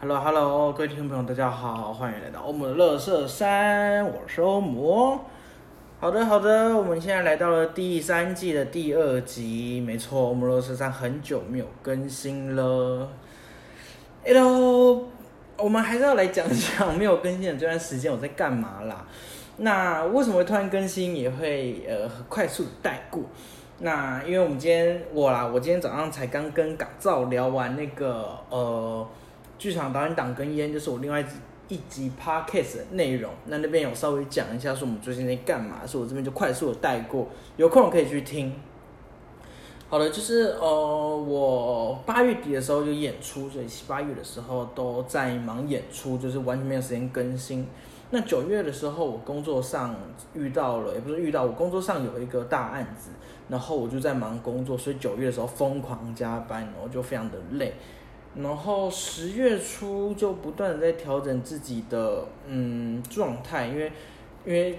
Hello Hello，各位听众朋友，大家好，欢迎来到欧姆的乐色山，我是欧姆。好的好的，我们现在来到了第三季的第二集，没错，欧姆乐色山很久没有更新了。Hello，我们还是要来讲讲没有更新的这段时间我在干嘛啦。那为什么会突然更新，也会呃快速带过。那因为我们今天我啦，我今天早上才刚跟港造聊完那个呃剧场导演党跟烟，就是我另外一集 podcast 的内容。那那边有稍微讲一下说我们最近在干嘛，所以我这边就快速的带过，有空可以去听。好的，就是呃我八月底的时候就演出，所以七八月的时候都在忙演出，就是完全没有时间更新。那九月的时候，我工作上遇到了，也不是遇到，我工作上有一个大案子，然后我就在忙工作，所以九月的时候疯狂加班，然后就非常的累。然后十月初就不断的在调整自己的嗯状态，因为因为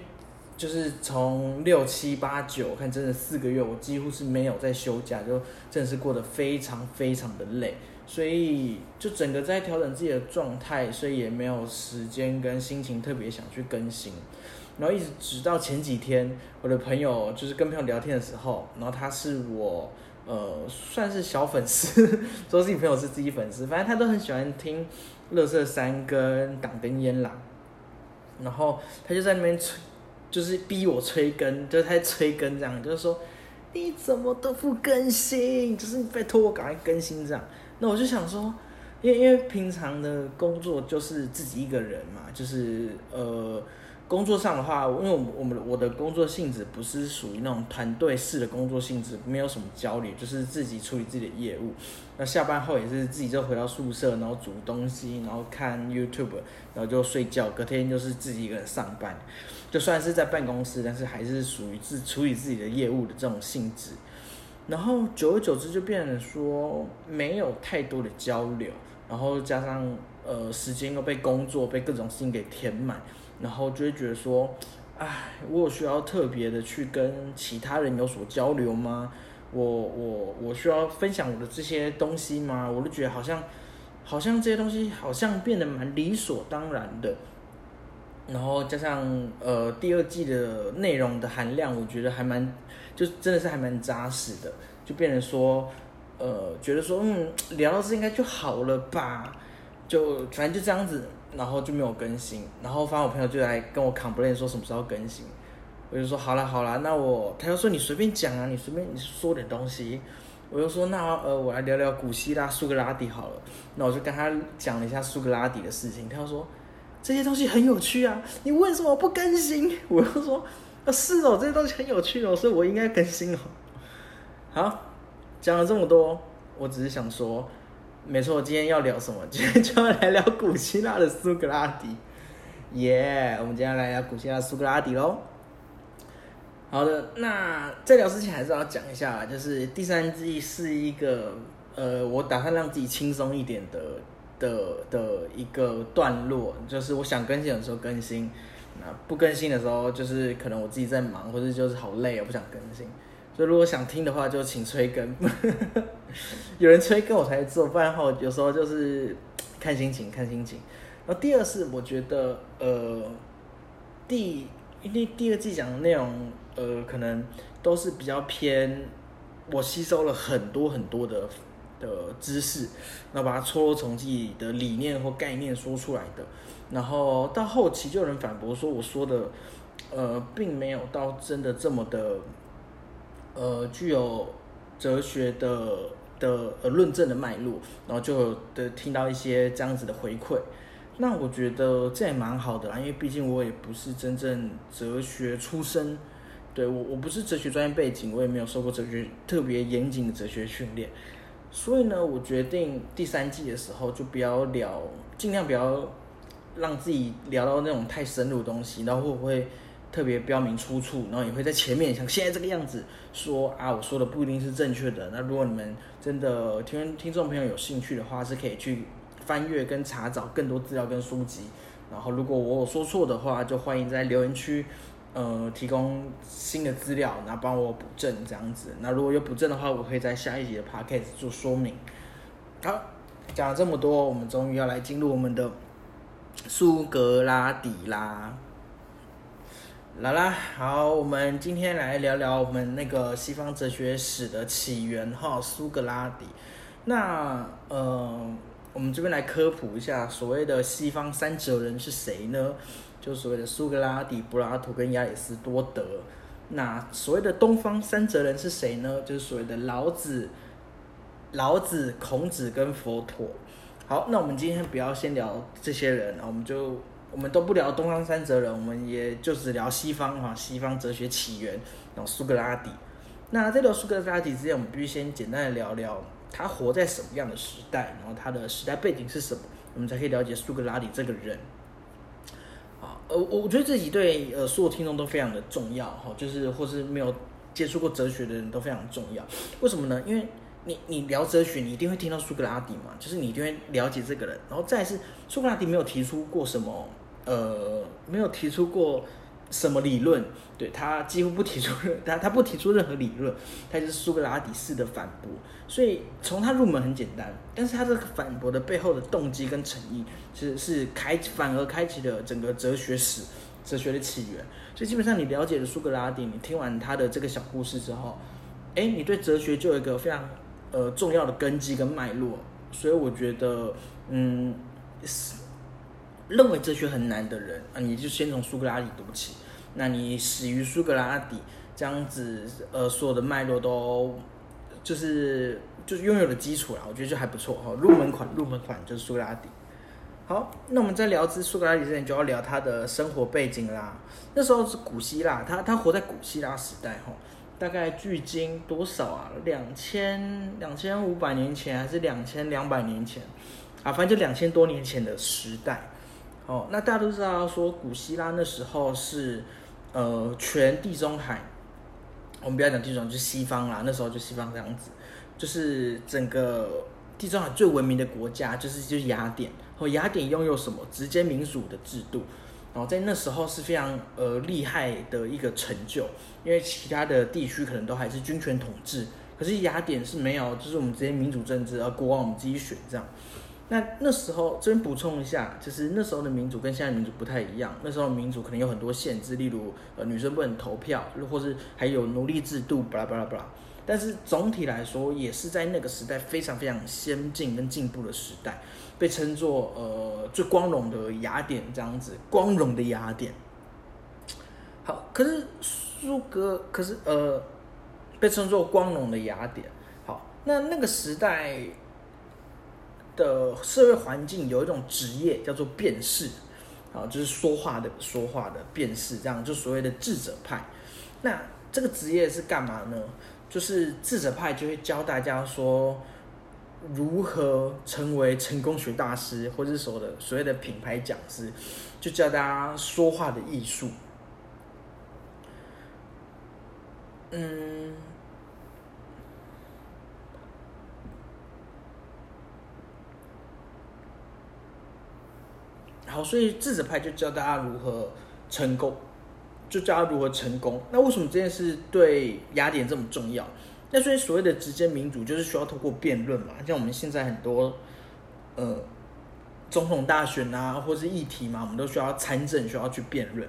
就是从六七八九看，真的四个月，我几乎是没有在休假，就真的是过得非常非常的累。所以就整个在调整自己的状态，所以也没有时间跟心情特别想去更新，然后一直直到前几天，我的朋友就是跟朋友聊天的时候，然后他是我呃算是小粉丝，说自己朋友是自己粉丝，反正他都很喜欢听乐色三跟港跟烟啦，然后他就在那边催，就是逼我催更，就是他催更这样，就是说你怎么都不更新，就是拜托我赶快更新这样。那我就想说，因为因为平常的工作就是自己一个人嘛，就是呃，工作上的话，因为我们我们我的工作性质不是属于那种团队式的工作性质，没有什么交流，就是自己处理自己的业务。那下班后也是自己就回到宿舍，然后煮东西，然后看 YouTube，然后就睡觉。隔天就是自己一个人上班，就算是在办公室，但是还是属于自处理自己的业务的这种性质。然后久而久之就变成说没有太多的交流，然后加上呃时间又被工作被各种事情给填满，然后就会觉得说，唉，我有需要特别的去跟其他人有所交流吗？我我我需要分享我的这些东西吗？我就觉得好像好像这些东西好像变得蛮理所当然的。然后加上呃第二季的内容的含量，我觉得还蛮。就真的是还蛮扎实的，就变成说，呃，觉得说，嗯，聊到这应该就好了吧，就反正就这样子，然后就没有更新，然后反正我朋友就来跟我 complain 说什么时候更新，我就说好了好了，那我他就说你随便讲啊，你随便你说点东西，我就说那呃我来聊聊古希腊苏格拉底好了，那我就跟他讲了一下苏格拉底的事情，他就说这些东西很有趣啊，你为什么不更新？我又说。啊，是哦，这些东西很有趣哦，所以我应该更新哦。好，讲了这么多，我只是想说，没错，今天要聊什么？今天就要来聊古希腊的苏格拉底。耶，我们今天来聊古希腊苏格拉底喽。好的，那在聊之前还是要讲一下，就是第三季是一个呃，我打算让自己轻松一点的的的一个段落，就是我想更新的时候更新。那不更新的时候，就是可能我自己在忙，或者就是好累啊，不想更新。所以如果想听的话，就请催更。有人催更我才做，不然的话有时候就是看心情，看心情。然后第二是我觉得，呃，第因为第二季讲的内容，呃，可能都是比较偏我吸收了很多很多的的知识，那把它搓从自己的理念或概念说出来的。然后到后期就有人反驳说我说的，呃，并没有到真的这么的，呃，具有哲学的的呃论证的脉络，然后就的听到一些这样子的回馈，那我觉得这也蛮好的啦，因为毕竟我也不是真正哲学出身，对我我不是哲学专业背景，我也没有受过哲学特别严谨的哲学训练，所以呢，我决定第三季的时候就不要聊，尽量不要。让自己聊到那种太深入的东西，然后会不会特别标明出处，然后也会在前面像现在这个样子说啊，我说的不一定是正确的。那如果你们真的听听众朋友有兴趣的话，是可以去翻阅跟查找更多资料跟书籍。然后如果我有说错的话，就欢迎在留言区呃提供新的资料，然后帮我补正这样子。那如果有补正的话，我会在下一集的 podcast 做说明。好。讲了这么多，我们终于要来进入我们的苏格拉底啦。来啦，好，我们今天来聊聊我们那个西方哲学史的起源哈，苏格拉底。那呃，我们这边来科普一下，所谓的西方三哲人是谁呢？就所谓的苏格拉底、柏拉图跟亚里士多德。那所谓的东方三哲人是谁呢？就是所谓的老子、老子、孔子跟佛陀。好，那我们今天不要先聊这些人，我们就。我们都不聊东方三哲人，我们也就只聊西方哈，西方哲学起源，然后苏格拉底。那在聊苏格拉底之前，我们必须先简单的聊聊他活在什么样的时代，然后他的时代背景是什么，我们才可以了解苏格拉底这个人。啊，呃，我觉得这集对呃所有听众都非常的重要哈，就是或是没有接触过哲学的人都非常重要。为什么呢？因为你你聊哲学，你一定会听到苏格拉底嘛，就是你一定会了解这个人。然后再是苏格拉底没有提出过什么。呃，没有提出过什么理论，对他几乎不提出任他他不提出任何理论，他就是苏格拉底式的反驳。所以从他入门很简单，但是他这个反驳的背后的动机跟诚意，其实是开反而开启了整个哲学史、哲学的起源。所以基本上你了解了苏格拉底，你听完他的这个小故事之后，哎，你对哲学就有一个非常呃重要的根基跟脉络。所以我觉得，嗯。认为哲学很难的人啊，你就先从苏格拉底读起。那你始于苏格拉底这样子，呃，所有的脉络都就是就是拥有的基础啦，我觉得就还不错哈。入门款，入门款就是苏格拉底。好，那我们在聊之苏格拉底之前，就要聊他的生活背景啦。那时候是古希腊，他他活在古希腊时代哈，大概距今多少啊？两千两千五百年前还是两千两百年前啊？反正就两千多年前的时代。哦，那大家都知道说古希腊那时候是，呃，全地中海，我们不要讲地中海，就西方啦。那时候就西方这样子，就是整个地中海最文明的国家，就是就是雅典。哦，雅典拥有什么？直接民主的制度。然后在那时候是非常呃厉害的一个成就，因为其他的地区可能都还是军权统治，可是雅典是没有，就是我们直接民主政治，而国王我们自己选这样。那那时候这边补充一下，就是那时候的民主跟现在民主不太一样。那时候民主可能有很多限制，例如呃女生不能投票，或是还有奴隶制度，巴拉巴拉巴拉。但是总体来说，也是在那个时代非常非常先进跟进步的时代，被称作呃最光荣的雅典这样子，光荣的雅典。好，可是苏格，可是呃被称作光荣的雅典。好，那那个时代。的社会环境有一种职业叫做辩士，啊，就是说话的说话的辩士，这样就所谓的智者派。那这个职业是干嘛呢？就是智者派就会教大家说如何成为成功学大师，或者是所的所谓的品牌讲师，就教大家说话的艺术。嗯。好，所以智者派就教大家如何成功，就教他如何成功。那为什么这件事对雅典这么重要？那所以所谓的直接民主就是需要通过辩论嘛，像我们现在很多呃总统大选啊，或是议题嘛，我们都需要参政，需要去辩论。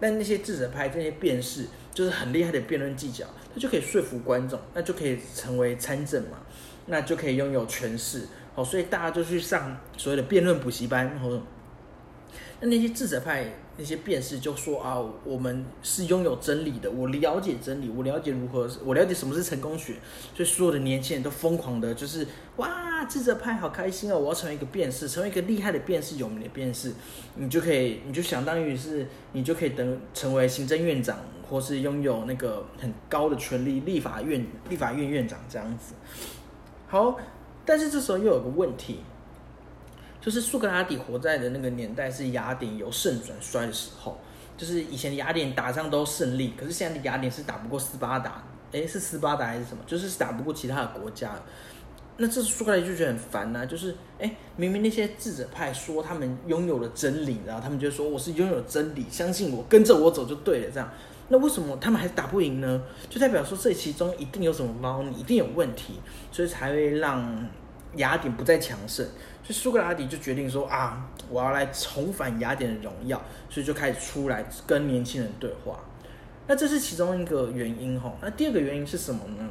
但那些智者派这些辩士就是很厉害的辩论技巧，他就可以说服观众，那就可以成为参政嘛，那就可以拥有权势。好，所以大家就去上所谓的辩论补习班，或那那些智者派那些辩士就说啊，我们是拥有真理的，我了解真理，我了解如何，我了解什么是成功学，所以所有的年轻人都疯狂的，就是哇，智者派好开心哦，我要成为一个辩士，成为一个厉害的辩士，有名的辩士，你就可以，你就相当于是，你就可以等成为行政院长，或是拥有那个很高的权力，立法院立法院院长这样子。好，但是这时候又有个问题。就是苏格拉底活在的那个年代是雅典由盛转衰的时候，就是以前雅典打仗都胜利，可是现在的雅典是打不过斯巴达，诶，是斯巴达还是什么？就是打不过其他的国家。那这苏格拉底就觉得很烦呐，就是诶，明明那些智者派说他们拥有了真理，然后他们就说我是拥有真理，相信我，跟着我走就对了。这样，那为什么他们还是打不赢呢？就代表说这其中一定有什么猫腻，一定有问题，所以才会让。雅典不再强盛，所以苏格拉底就决定说啊，我要来重返雅典的荣耀，所以就开始出来跟年轻人对话。那这是其中一个原因哈。那第二个原因是什么呢？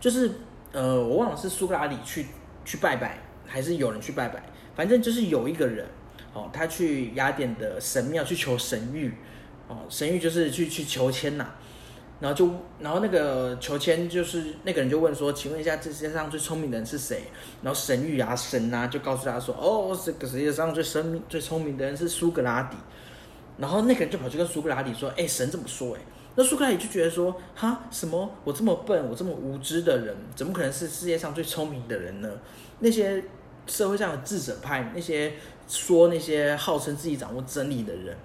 就是呃，我忘了是苏格拉底去去拜拜，还是有人去拜拜，反正就是有一个人哦，他去雅典的神庙去求神谕哦，神谕就是去去求签呐。然后就，然后那个求签就是那个人就问说，请问一下，这世界上最聪明的人是谁？然后神谕啊神啊就告诉他说，哦，这个世界上最神明最聪明的人是苏格拉底。然后那个人就跑去跟苏格拉底说，哎，神这么说，哎，那苏格拉底就觉得说，哈，什么？我这么笨，我这么无知的人，怎么可能是世界上最聪明的人呢？那些社会上的智者派，那些说那些号称自己掌握真理的人，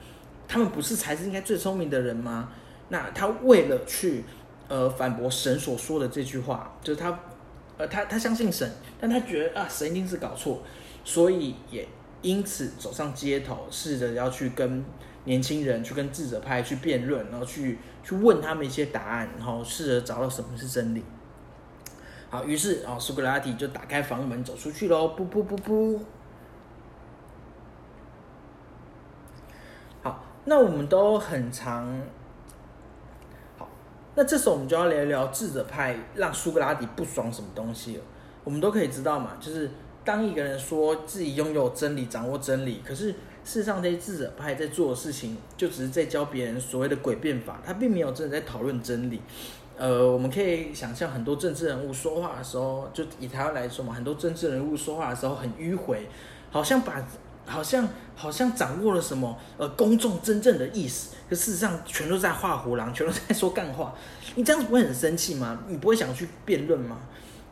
他们不是才是应该最聪明的人吗？那他为了去，呃，反驳神所说的这句话，就是他，呃，他他相信神，但他觉得啊，神一定是搞错，所以也因此走上街头，试着要去跟年轻人去跟智者派去辩论，然后去去问他们一些答案，然后试着找到什么是真理。好，于是啊，苏格拉底就打开房门走出去喽，不不不不。好，那我们都很常。那这时候我们就要聊一聊智者派让苏格拉底不爽什么东西了。我们都可以知道嘛，就是当一个人说自己拥有真理、掌握真理，可是事实上这些智者派在做的事情，就只是在教别人所谓的诡辩法，他并没有真的在讨论真理。呃，我们可以想象很多政治人物说话的时候，就以台湾来说嘛，很多政治人物说话的时候很迂回，好像把。好像好像掌握了什么呃公众真正的意思，可事实上全都在画胡狼，全都在说干话。你这样子不会很生气吗？你不会想去辩论吗？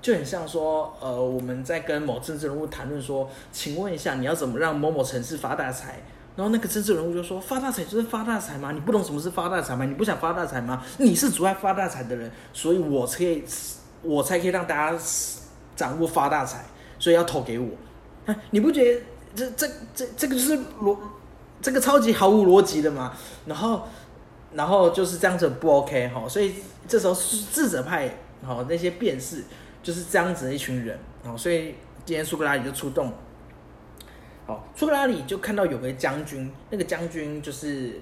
就很像说呃我们在跟某政治人物谈论说，请问一下你要怎么让某某城市发大财？然后那个政治人物就说发大财就是发大财吗？你不懂什么是发大财吗？你不想发大财吗？你是阻碍发大财的人，所以我可以我才可以让大家掌握发大财，所以要投给我。你不觉得？这这这这个就是逻，这个超级毫无逻辑的嘛。然后，然后就是这样子不 OK 哈。所以这时候智者派好那些辩士就是这样子的一群人好，所以今天苏格拉底就出动。好，苏格拉底就看到有个将军，那个将军就是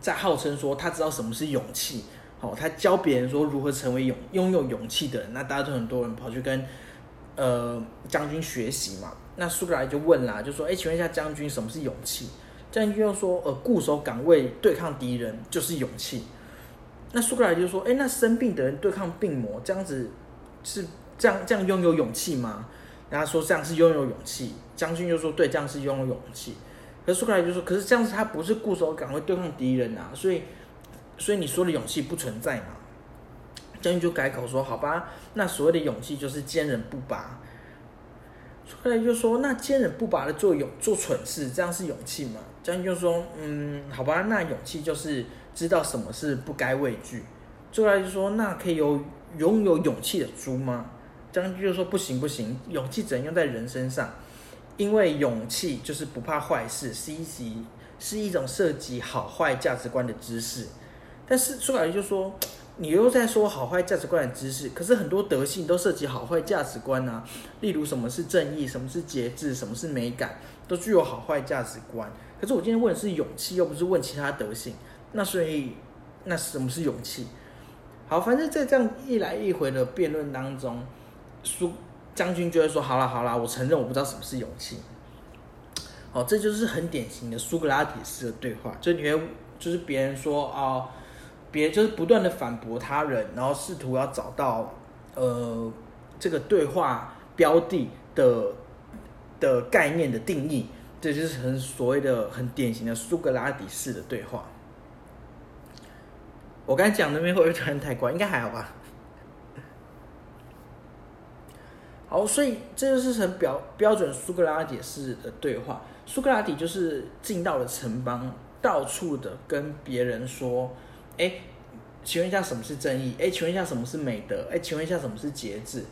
在号称说他知道什么是勇气。好，他教别人说如何成为勇拥有勇气的人。那大家都很多人跑去跟呃将军学习嘛。那苏格拉就问啦，就说：“哎，请问一下将军，什么是勇气？”将军又说：“呃，固守岗位对抗敌人就是勇气。”那苏格拉就说：“哎，那生病的人对抗病魔，这样子是这样这样拥有勇气吗？”然后说：“这样是拥有勇气。”将军就说：“对，这样是拥有勇气。”可苏格拉就说：“可是这样子他不是固守岗位对抗敌人啊，所以所以你说的勇气不存在嘛？”将军就改口说：“好吧，那所谓的勇气就是坚韧不拔。”后来就说：“那坚韧不拔的做勇做蠢事，这样是勇气吗？”将军就说：“嗯，好吧，那勇气就是知道什么是不该畏惧。”后来就说：“那可以有拥有勇气的猪吗？”将军就说：“不行不行，勇气只能用在人身上，因为勇气就是不怕坏事，是一级是一种涉及好坏价值观的知识。”但是苏格拉底就说。你又在说好坏价值观的知识，可是很多德性都涉及好坏价值观啊。例如什么是正义，什么是节制，什么是美感，都具有好坏价值观。可是我今天问的是勇气，又不是问其他德性。那所以，那什么是勇气？好，反正在这样一来一回的辩论当中，苏将军就会说：好了好了，我承认我不知道什么是勇气。好，这就是很典型的苏格拉底式的对话，就你会就是别人说啊。别就是不断的反驳他人，然后试图要找到呃这个对话标的的的概念的定义，这就是很所谓的很典型的苏格拉底式的对话。我刚才讲那边会不会突然太怪？应该还好吧。好，所以这就是很标标准苏格拉底式的对话。苏格拉底就是进到了城邦，到处的跟别人说。哎，请问一下什么是正义？哎，请问一下什么是美德？哎，请问一下什么是节制？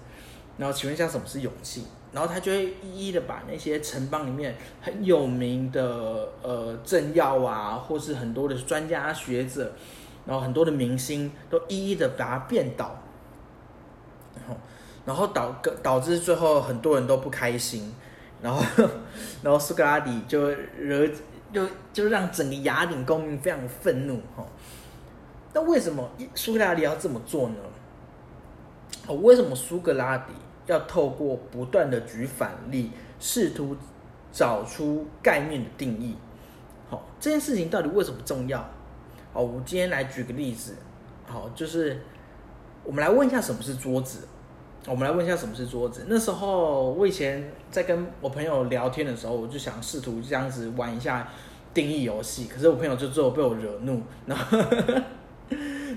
然后请问一下什么是勇气？然后他就会一一的把那些城邦里面很有名的呃政要啊，或是很多的专家学者，然后很多的明星都一一的把它变倒。然后，然后导导致最后很多人都不开心，然后 然后苏格拉底就惹就就让整个雅典公民非常愤怒哈。那为什么苏格拉底要这么做呢？哦，为什么苏格拉底要透过不断的举反例，试图找出概念的定义？好，这件事情到底为什么重要？好，我今天来举个例子。好，就是我们来问一下什么是桌子。我们来问一下什么是桌子。那时候我以前在跟我朋友聊天的时候，我就想试图这样子玩一下定义游戏。可是我朋友就最后被我惹怒，然后，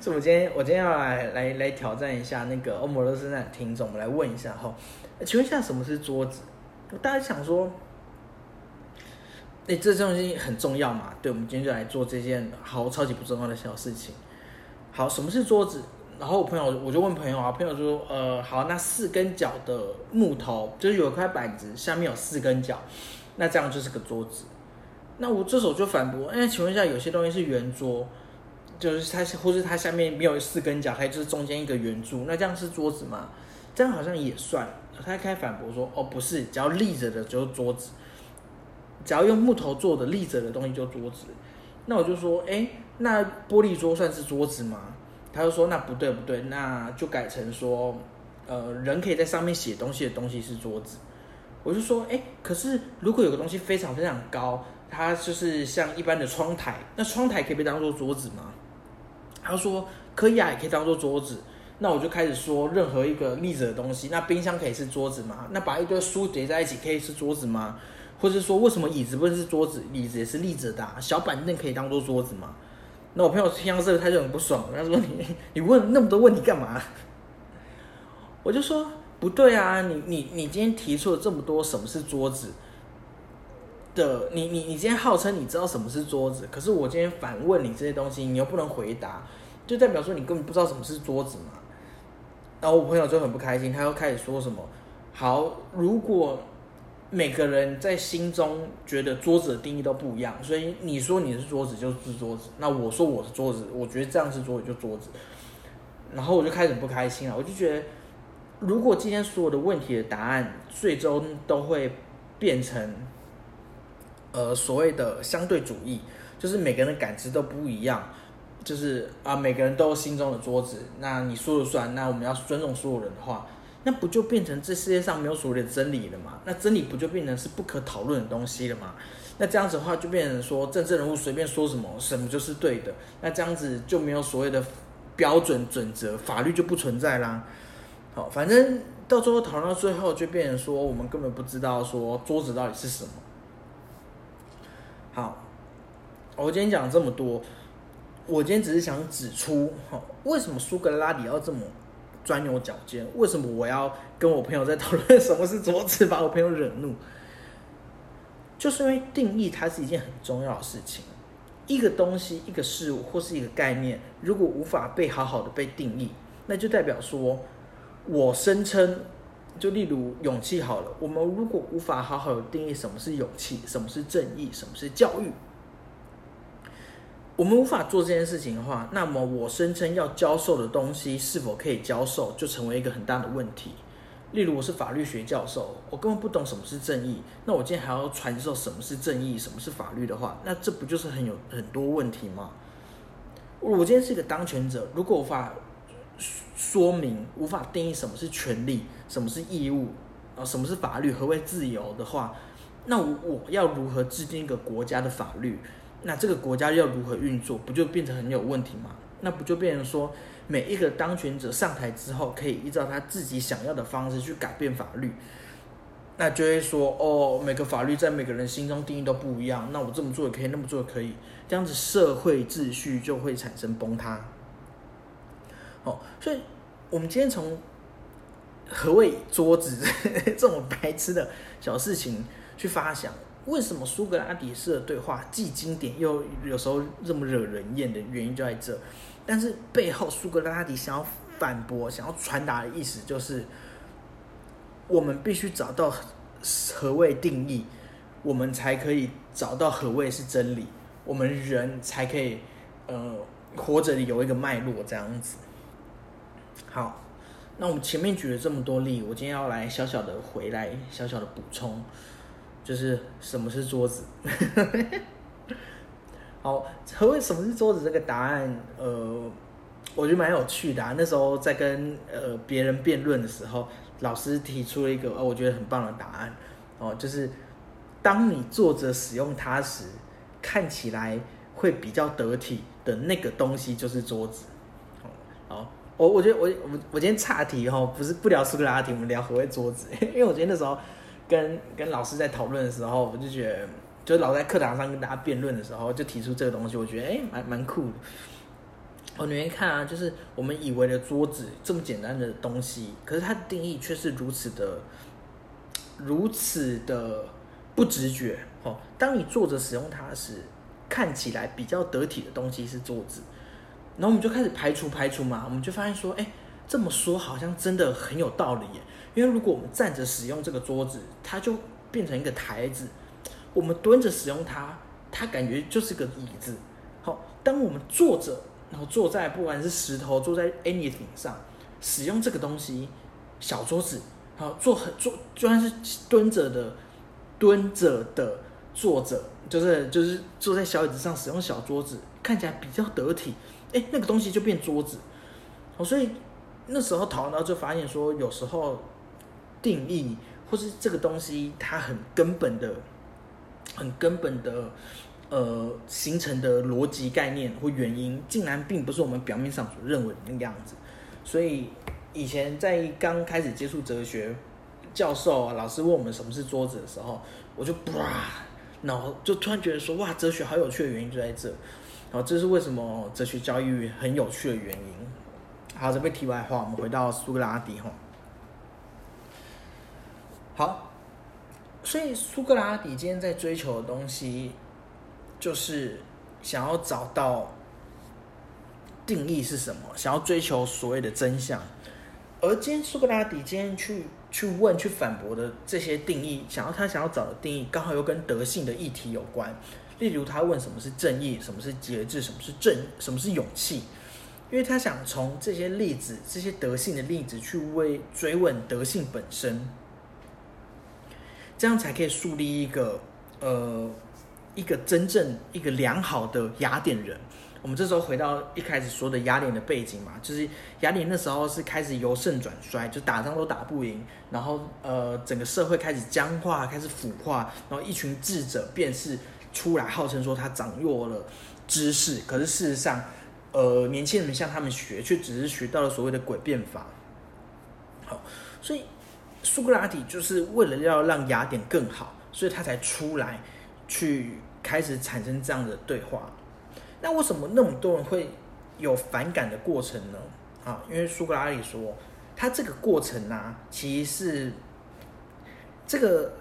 所以我今天我今天要来来来挑战一下那个欧姆罗斯那听众，我们来问一下哈，请问一下什么是桌子？大家想说，哎，这东西很重要嘛？对，我们今天就来做这件好超级不重要的小事情。好，什么是桌子？然后我朋友我就问朋友啊，朋友说，呃，好，那四根脚的木头就是有一块板子，下面有四根脚，那这样就是个桌子。那我这时候就反驳，哎，请问一下，有些东西是圆桌，就是它或是它下面没有四根脚，还有就是中间一个圆柱，那这样是桌子吗？这样好像也算。他开反驳说，哦，不是，只要立着的就是桌子，只要用木头做的立着的东西就桌子。那我就说，哎，那玻璃桌算是桌子吗？他就说，那不对不对，那就改成说，呃，人可以在上面写东西的东西是桌子。我就说，哎，可是如果有个东西非常非常高，它就是像一般的窗台，那窗台可以被当做桌子吗？他说可以啊，也可以当做桌子。那我就开始说，任何一个立着的东西，那冰箱可以是桌子吗？那把一堆书叠在一起可以是桌子吗？或者说，为什么椅子不能是桌子？椅子也是立着的，小板凳可以当做桌子吗？那我朋友听到这个，他就很不爽，他说：“你 你问那么多问题干嘛？”我就说：“不对啊，你你你今天提出了这么多什么是桌子的，你你你今天号称你知道什么是桌子，可是我今天反问你这些东西，你又不能回答，就代表说你根本不知道什么是桌子嘛。”然后我朋友就很不开心，他又开始说什么：“好，如果。”每个人在心中觉得桌子的定义都不一样，所以你说你是桌子就是桌子，那我说我是桌子，我觉得这样是桌子就桌子，然后我就开始不开心了。我就觉得，如果今天所有的问题的答案最终都会变成，呃，所谓的相对主义，就是每个人的感知都不一样，就是啊，每个人都心中的桌子，那你说了算，那我们要尊重所有人的话。那不就变成这世界上没有所谓的真理了吗？那真理不就变成是不可讨论的东西了吗？那这样子的话，就变成说政治人物随便说什么，什么就是对的。那这样子就没有所谓的标准准则，法律就不存在啦。好，反正到最后讨论到最后，就变成说我们根本不知道说桌子到底是什么。好，我今天讲这么多，我今天只是想指出，哈，为什么苏格拉底要这么。钻牛角尖，为什么我要跟我朋友在讨论什么是桌子，把我朋友惹怒？就是因为定义它是一件很重要的事情。一个东西、一个事物或是一个概念，如果无法被好好的被定义，那就代表说，我声称，就例如勇气好了，我们如果无法好好的定义什么是勇气，什么是正义，什么是教育。我们无法做这件事情的话，那么我声称要教授的东西是否可以教授，就成为一个很大的问题。例如，我是法律学教授，我根本不懂什么是正义，那我今天还要传授什么是正义，什么是法律的话，那这不就是很有很多问题吗？我今天是一个当权者，如果无法说明、无法定义什么是权利、什么是义务啊，什么是法律、何为自由的话，那我我要如何制定一个国家的法律？那这个国家要如何运作，不就变成很有问题吗？那不就变成说，每一个当权者上台之后，可以依照他自己想要的方式去改变法律，那就会说，哦，每个法律在每个人心中定义都不一样，那我这么做也可以，那么做也可以，这样子社会秩序就会产生崩塌。哦，所以我们今天从何谓桌子 这种白痴的小事情去发想。为什么苏格拉底式的对话既经典又有时候这么惹人厌的原因就在这，但是背后苏格拉底想要反驳、想要传达的意思就是，我们必须找到何谓定义，我们才可以找到何谓是真理，我们人才可以呃活着有一个脉络这样子。好，那我们前面举了这么多例，我今天要来小小的回来，小小的补充，就是什么是桌子。好，何谓什么是桌子？这个答案，呃，我觉得蛮有趣的。那时候在跟呃别人辩论的时候，老师提出了一个呃我觉得很棒的答案哦，就是当你坐着使用它时，看起来会比较得体的那个东西就是桌子。好，我我觉得我我我今天岔题哈，不是不聊苏格拉底，我们聊何谓桌子。因为我今天那时候跟跟老师在讨论的时候，我就觉得。就老在课堂上跟大家辩论的时候，就提出这个东西，我觉得哎，蛮蛮酷的。哦，你们看啊，就是我们以为的桌子这么简单的东西，可是它的定义却是如此的、如此的不直觉。哦，当你坐着使用它时，看起来比较得体的东西是桌子，然后我们就开始排除排除嘛，我们就发现说，哎，这么说好像真的很有道理耶。因为如果我们站着使用这个桌子，它就变成一个台子。我们蹲着使用它，它感觉就是个椅子。好，当我们坐着，然后坐在不管是石头，坐在 anything 上，使用这个东西，小桌子，好坐很坐，就算是蹲着的，蹲着的坐着，就是就是坐在小椅子上使用小桌子，看起来比较得体。哎，那个东西就变桌子。哦，所以那时候讨论到就发现说，有时候定义或是这个东西它很根本的。很根本的，呃，形成的逻辑概念或原因，竟然并不是我们表面上所认为的那个样子。所以以前在刚开始接触哲学，教授啊、老师问我们什么是桌子的时候，我就哇，然后就突然觉得说，哇，哲学好有趣的原因就在这。然后这是为什么哲学教育很有趣的原因。好，这边题外话，我们回到苏格拉底哈。好。所以苏格拉底今天在追求的东西，就是想要找到定义是什么，想要追求所谓的真相。而今天苏格拉底今天去去问、去反驳的这些定义，想要他想要找的定义，刚好又跟德性的议题有关。例如，他问什么是正义，什么是节制，什么是正，什么是勇气，因为他想从这些例子、这些德性的例子去为追问德性本身。这样才可以树立一个呃一个真正一个良好的雅典人。我们这时候回到一开始说的雅典的背景嘛，就是雅典那时候是开始由盛转衰，就打仗都打不赢，然后呃整个社会开始僵化，开始腐化，然后一群智者便是出来号称说他掌握了知识，可是事实上呃年轻人们向他们学，却只是学到了所谓的诡辩法。好，所以。苏格拉底就是为了要让雅典更好，所以他才出来去开始产生这样的对话。那为什么那么多人会有反感的过程呢？啊，因为苏格拉底说，他这个过程呢，其实是这个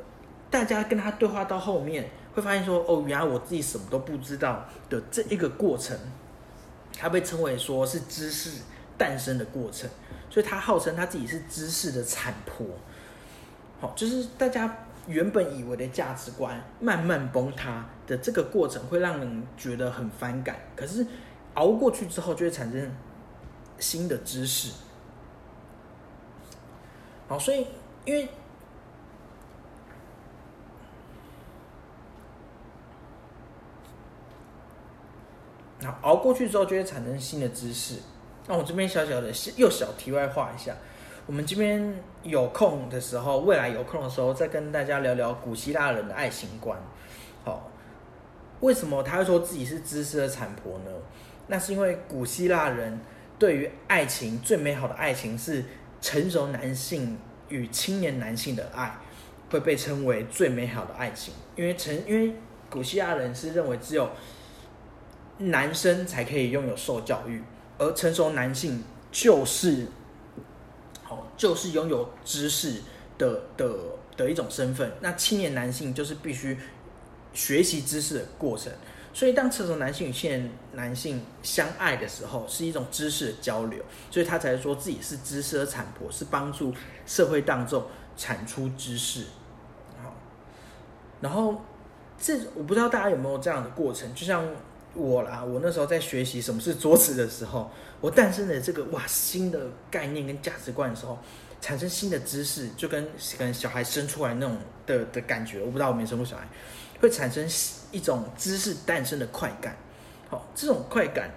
大家跟他对话到后面会发现说，哦，原来我自己什么都不知道的这一个过程，它被称为说是知识诞生的过程，所以他号称他自己是知识的产婆。好，就是大家原本以为的价值观慢慢崩塌的这个过程，会让人觉得很反感。可是熬过去之后，就会产生新的知识。好，所以因为，熬过去之后，就会产生新的知识。那我这边小小的又小题外话一下。我们这边有空的时候，未来有空的时候，再跟大家聊聊古希腊人的爱情观。好，为什么他会说自己是知识的产婆呢？那是因为古希腊人对于爱情最美好的爱情是成熟男性与青年男性的爱，会被称为最美好的爱情。因为成，因为古希腊人是认为只有男生才可以拥有受教育，而成熟男性就是好。就是拥有知识的的的一种身份。那青年男性就是必须学习知识的过程。所以，当成熟男性与青年男性相爱的时候，是一种知识的交流。所以他才说自己是知识的产婆，是帮助社会当中产出知识。好，然后这我不知道大家有没有这样的过程，就像我啦，我那时候在学习什么是桌子的时候，我诞生了这个哇新的概念跟价值观的时候，产生新的知识，就跟跟小孩生出来那种的的感觉，我不知道我没生过小孩，会产生一种知识诞生的快感。好，这种快感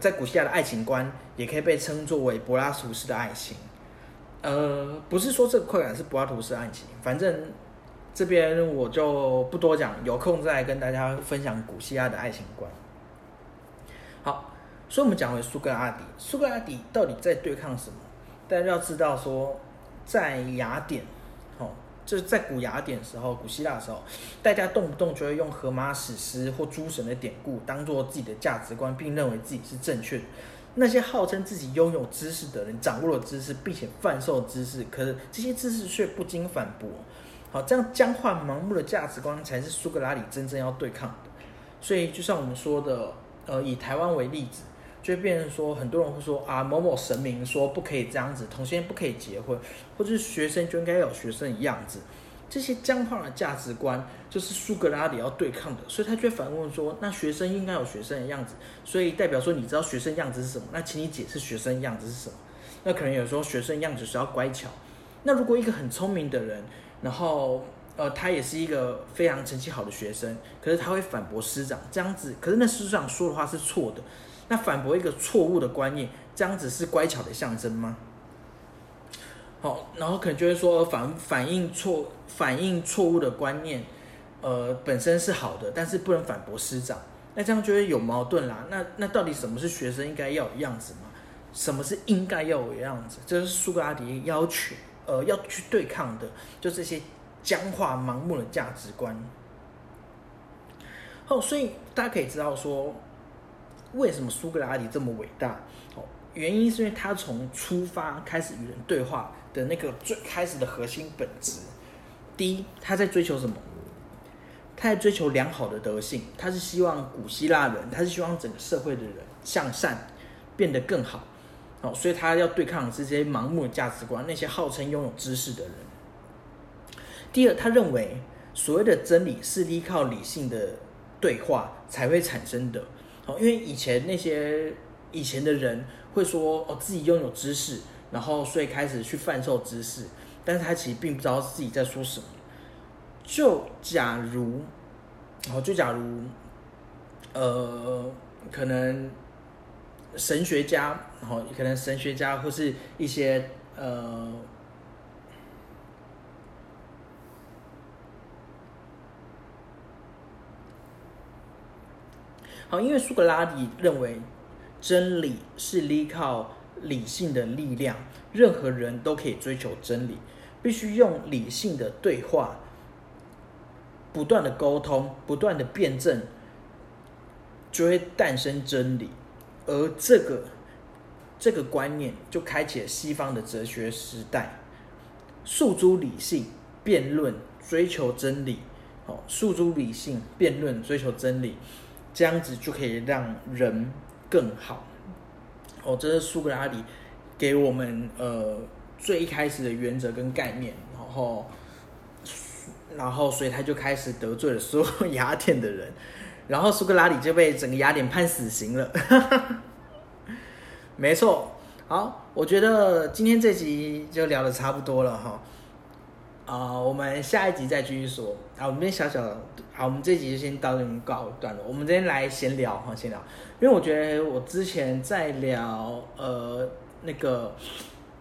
在古希腊的爱情观也可以被称作为柏拉图式的爱情。呃，不是说这个快感是柏拉图式爱情，反正这边我就不多讲，有空再跟大家分享古希腊的爱情观。好，所以我们讲回苏格拉底，苏格拉底到底在对抗什么？大家要知道说，在雅典，哦，就是在古雅典时候，古希腊的时候，大家动不动就会用荷马史诗或诸神的典故当做自己的价值观，并认为自己是正确的。那些号称自己拥有知识的人，掌握了知识，并且贩售知识，可是这些知识却不经反驳。好，这样僵化盲目的价值观，才是苏格拉底真正要对抗的。所以，就像我们说的，呃，以台湾为例子，就会变成说，很多人会说啊，某某神明说不可以这样子，同性恋不可以结婚，或者是学生就应该有学生的样子。这些僵化的价值观，就是苏格拉底要对抗的，所以他就反问说：那学生应该有学生的样子，所以代表说，你知道学生样子是什么？那请你解释学生样子是什么？那可能有时候学生样子是要乖巧。那如果一个很聪明的人，然后呃，他也是一个非常成绩好的学生，可是他会反驳师长这样子，可是那师长说的话是错的，那反驳一个错误的观念，这样子是乖巧的象征吗？好，然后可能就会说反反映错反映错误的观念，呃，本身是好的，但是不能反驳师长，那这样就会有矛盾啦。那那到底什么是学生应该要的样子吗？什么是应该要的样子？这是苏格拉底要求，呃，要去对抗的，就这些僵化盲目的价值观。好，所以大家可以知道说，为什么苏格拉底这么伟大？哦，原因是因为他从出发开始与人对话。的那个最开始的核心本质，第一，他在追求什么？他在追求良好的德性，他是希望古希腊人，他是希望整个社会的人向善，变得更好。哦，所以他要对抗这些盲目的价值观，那些号称拥有知识的人。第二，他认为所谓的真理是依靠理性的对话才会产生的。好，因为以前那些以前的人会说哦，自己拥有知识。然后，所以开始去贩售知识，但是他其实并不知道自己在说什么。就假如，好，就假如，呃，可能神学家，然后可能神学家或是一些呃，好，因为苏格拉底认为真理是依靠。理性的力量，任何人都可以追求真理，必须用理性的对话，不断的沟通，不断的辩证，就会诞生真理。而这个这个观念，就开启了西方的哲学时代，诉诸理性辩论，追求真理。哦，诉诸理性辩论，追求真理，这样子就可以让人更好。哦，这是苏格拉底给我们呃最一开始的原则跟概念，然后，然后所以他就开始得罪了所有雅典的人，然后苏格拉底就被整个雅典判死刑了。没错，好，我觉得今天这集就聊的差不多了哈。啊，我们下一集再继续说啊。我们先小小的，好，我们这集就先到这边告一段落。我们今天来闲聊哈，闲聊，因为我觉得我之前在聊呃那个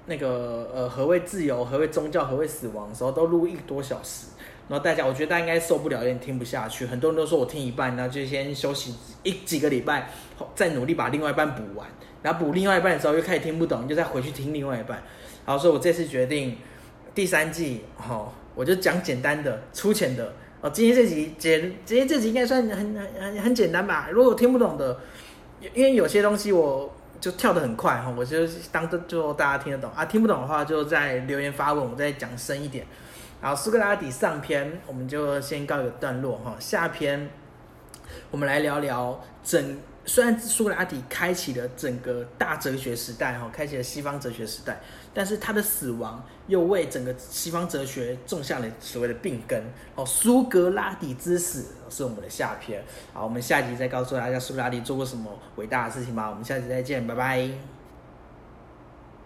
那个呃何谓自由、何谓宗教、何谓死亡的时候，都录一个多小时，然后大家我觉得大家应该受不了，有点听不下去。很多人都说我听一半，然后就先休息一几个礼拜，再努力把另外一半补完，然后补另外一半的时候又开始听不懂，就再回去听另外一半。然后所以我这次决定。第三季，好，我就讲简单的、粗浅的。哦，今天这集简，今天这集应该算很很很很简单吧？如果听不懂的，因为有些东西我就跳得很快哈，我就当就大家听得懂啊。听不懂的话，就在留言发问，我再讲深一点。然后，苏格拉底上篇我们就先告一个段落哈，下篇我们来聊聊整虽然苏格拉底开启了整个大哲学时代，哈，开启了西方哲学时代，但是他的死亡又为整个西方哲学种下了所谓的病根。哦，苏格拉底之死是我们的下篇。好，我们下集再告诉大家苏格拉底做过什么伟大的事情吧。我们下集再见，拜拜。